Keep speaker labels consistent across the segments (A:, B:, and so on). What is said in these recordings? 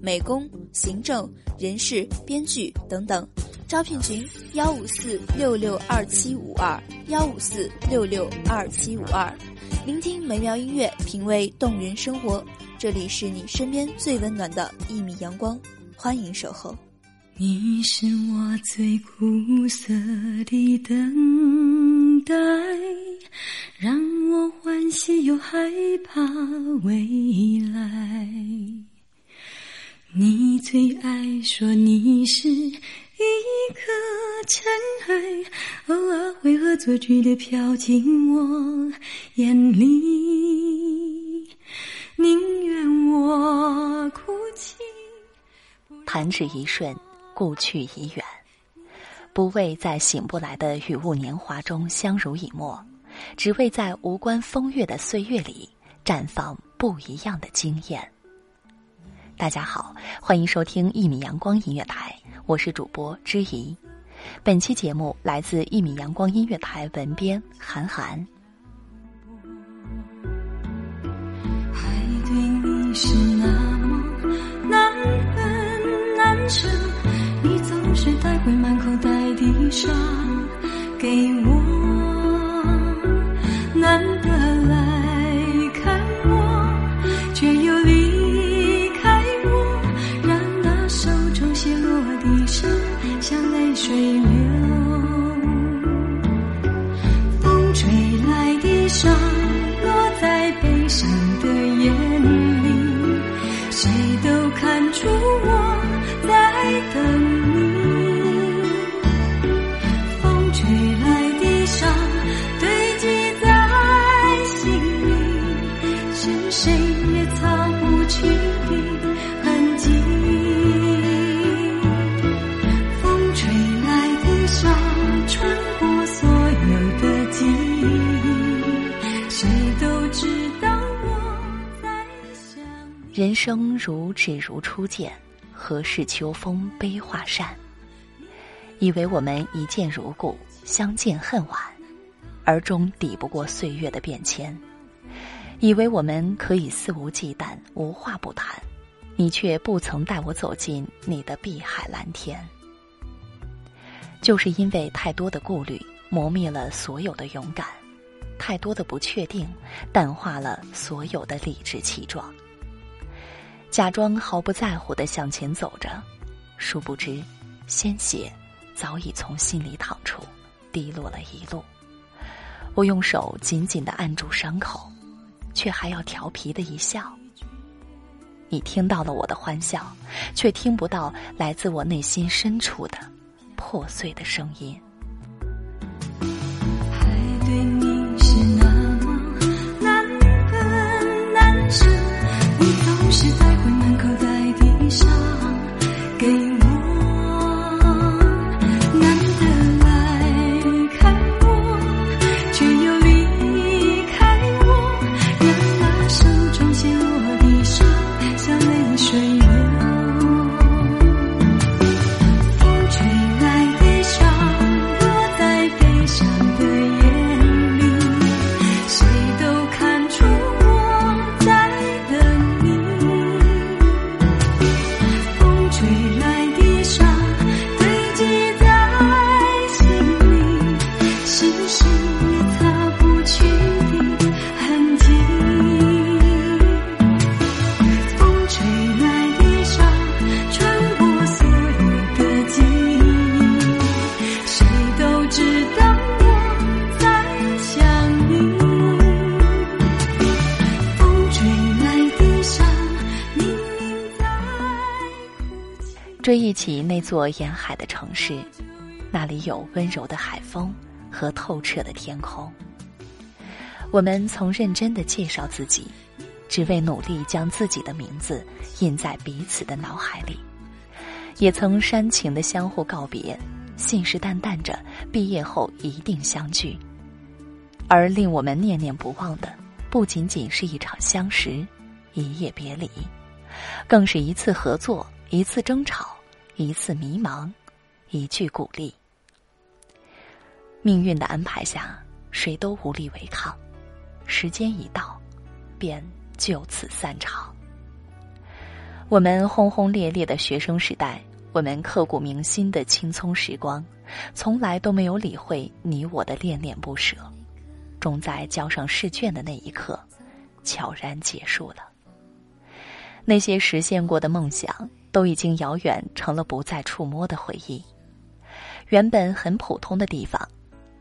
A: 美工、行政、人事、编剧等等。招聘群：幺五四六六二七五二幺五四六六二七五二。聆听美妙音乐，品味动人生活。这里是你身边最温暖的一米阳光，欢迎守候。
B: 你是我最苦涩的等待，让我欢喜又害怕未来。你最爱说你是一颗尘埃，偶尔会恶作剧的飘进我眼里，宁愿我哭泣。
C: 弹指一瞬，故去已远。不为在醒不来的雨雾年华中相濡以沫，只为在无关风月的岁月里绽放不一样的惊艳。大家好，欢迎收听一米阳光音乐台，我是主播知怡。本期节目来自一米阳光音乐台文编韩寒。
B: 还对你是那么难分难舍，你总是带回满口袋的伤给我，
C: 人生如只如初见，何事秋风悲画扇？以为我们一见如故，相见恨晚，而终抵不过岁月的变迁；以为我们可以肆无忌惮，无话不谈，你却不曾带我走进你的碧海蓝天。就是因为太多的顾虑，磨灭了所有的勇敢；太多的不确定，淡化了所有的理直气壮。假装毫不在乎的向前走着，殊不知，鲜血早已从心里淌出，滴落了一路。我用手紧紧的按住伤口，却还要调皮的一笑。你听到了我的欢笑，却听不到来自我内心深处的破碎的声音。
B: 是带回门口袋的伤给
C: 追忆起那座沿海的城市，那里有温柔的海风和透彻的天空。我们曾认真的介绍自己，只为努力将自己的名字印在彼此的脑海里；也曾煽情的相互告别，信誓旦旦着毕业后一定相聚。而令我们念念不忘的，不仅仅是一场相识，一夜别离，更是一次合作，一次争吵，一次迷茫，一句鼓励。命运的安排下，谁都无力违抗。时间一到，便就此散场。我们轰轰烈烈的学生时代，我们刻骨铭心的青葱时光，从来都没有理会你我的恋恋不舍，终在交上试卷的那一刻，悄然结束了。那些实现过的梦想，都已经遥远成了不再触摸的回忆。原本很普通的地方，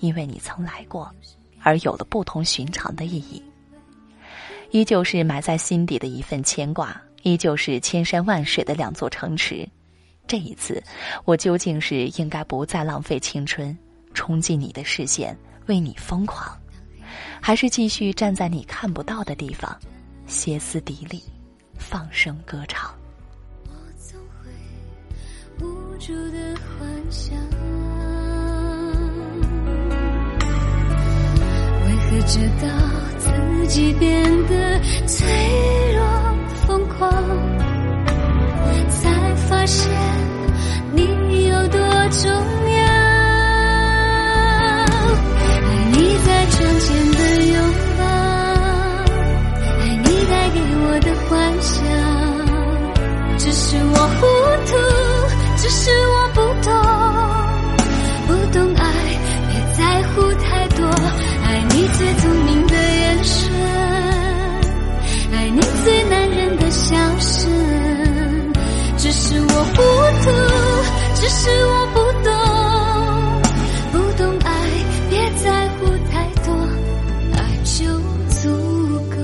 C: 因为你曾来过。而有了不同寻常的意义，依旧是埋在心底的一份牵挂，依旧是千山万水的两座城池。这一次，我究竟是应该不再浪费青春，冲进你的视线，为你疯狂，还是继续站在你看不到的地方，歇斯底里，放声歌唱？
B: 住的幻想。为何直到自己变得脆弱疯狂，才发现你有多重要。爱你在窗前的拥抱，爱你带给我的幻想。只是我不懂，不懂爱，别在乎太多，爱就足够。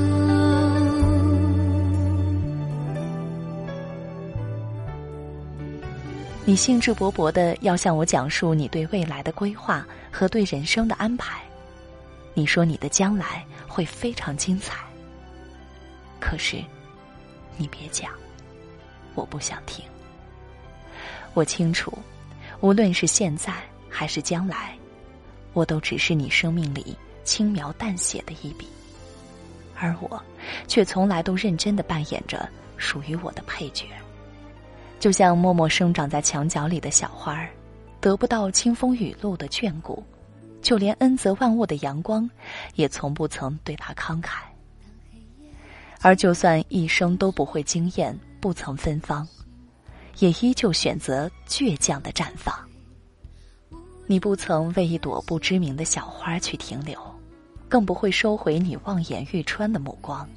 C: 你兴致勃勃的要向我讲述你对未来的规划和对人生的安排。你说你的将来会非常精彩，可是，你别讲，我不想听。我清楚，无论是现在还是将来，我都只是你生命里轻描淡写的一笔，而我却从来都认真的扮演着属于我的配角，就像默默生长在墙角里的小花儿，得不到清风雨露的眷顾。就连恩泽万物的阳光，也从不曾对他慷慨。而就算一生都不会惊艳，不曾芬芳，也依旧选择倔强的绽放。你不曾为一朵不知名的小花去停留，更不会收回你望眼欲穿的目光。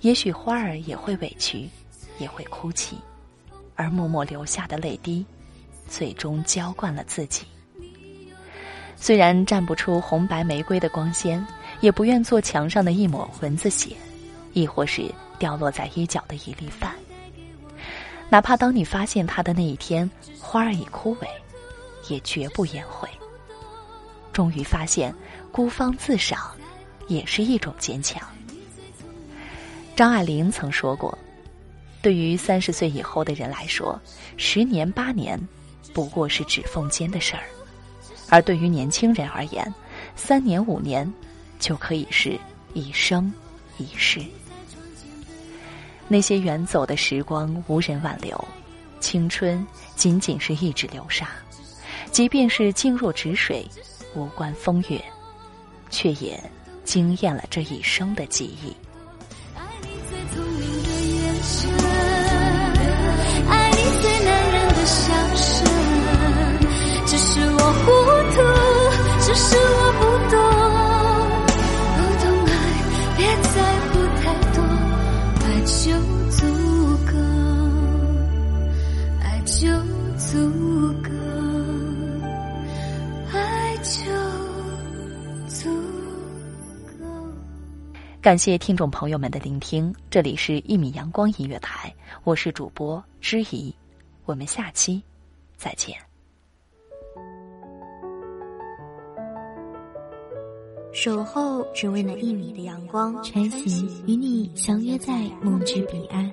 C: 也许花儿也会委屈，也会哭泣，而默默流下的泪滴，最终浇灌了自己。虽然站不出红白玫瑰的光鲜，也不愿做墙上的一抹蚊子血，亦或是掉落在衣角的一粒饭。哪怕当你发现它的那一天，花儿已枯萎，也绝不言悔。终于发现，孤芳自赏，也是一种坚强。张爱玲曾说过：“对于三十岁以后的人来说，十年八年，不过是指缝间的事儿。”而对于年轻人而言，三年五年就可以是一生一世。那些远走的时光无人挽留，青春仅仅是一纸流沙。即便是静若止水，无关风月，却也惊艳了这一生的记忆。
B: 爱你最聪明的眼神，爱你最男人的笑声，只是我糊涂。只是就足够，爱就足够。
C: 感谢听众朋友们的聆听，这里是《一米阳光音乐台》，我是主播知怡，我们下期再见。
D: 守候只为那一米的阳光，
E: 穿行与你相约在梦之彼岸。